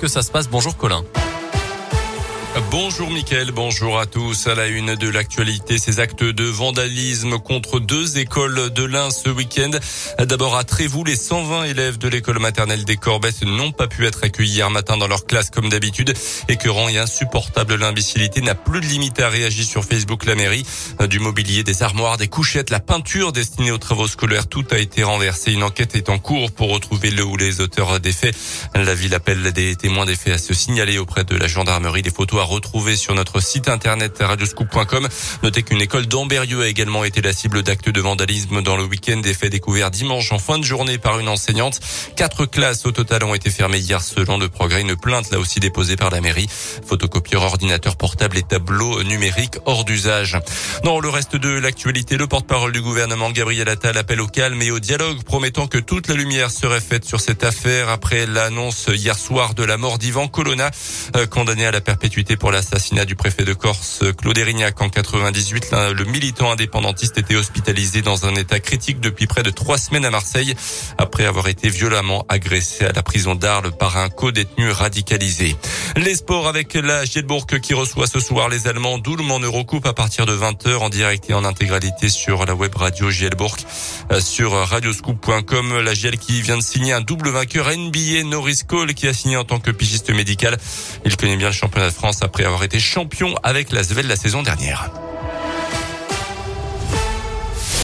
que ça se passe. Bonjour Colin. Bonjour Mickaël, bonjour à tous. À la une de l'actualité, ces actes de vandalisme contre deux écoles de l'Ain ce week-end. D'abord à Trévoux, les 120 élèves de l'école maternelle des Corbettes n'ont pas pu être accueillis hier matin dans leur classe comme d'habitude. Écœurant et insupportable, l'imbécilité n'a plus de limite à réagir sur Facebook la mairie. Du mobilier, des armoires, des couchettes, la peinture destinée aux travaux scolaires, tout a été renversé. Une enquête est en cours pour retrouver le ou les auteurs des faits. La ville appelle des témoins des faits à se signaler auprès de la gendarmerie. Des photos à retrouver sur notre site internet radioscoop.com. Notez qu'une école d'Amberieux a également été la cible d'actes de vandalisme dans le week-end des faits découverts dimanche en fin de journée par une enseignante. Quatre classes au total ont été fermées hier selon le progrès. Une plainte là aussi déposée par la mairie. Photocopieur, ordinateur portable et tableau numérique hors d'usage. Dans le reste de l'actualité, le porte-parole du gouvernement Gabriel Attal appelle au calme et au dialogue, promettant que toute la lumière serait faite sur cette affaire après l'annonce hier soir de la mort d'Ivan Colonna, euh, condamné à la perpétuité pour l'assassinat du préfet de Corse, Claude Erignac, en 98. Le militant indépendantiste était hospitalisé dans un état critique depuis près de trois semaines à Marseille, après avoir été violemment agressé à la prison d'Arles par un co-détenu radicalisé. Les sports avec la Gielbourg qui reçoit ce soir les Allemands d'Ulm en Eurocoupe à partir de 20h en direct et en intégralité sur la web radio Gielbourg euh, sur radioscoop.com. La Giel qui vient de signer un double vainqueur NBA Norris Cole qui a signé en tant que pigiste médical. Il connaît bien le championnat de France après avoir été champion avec la Svel la saison dernière.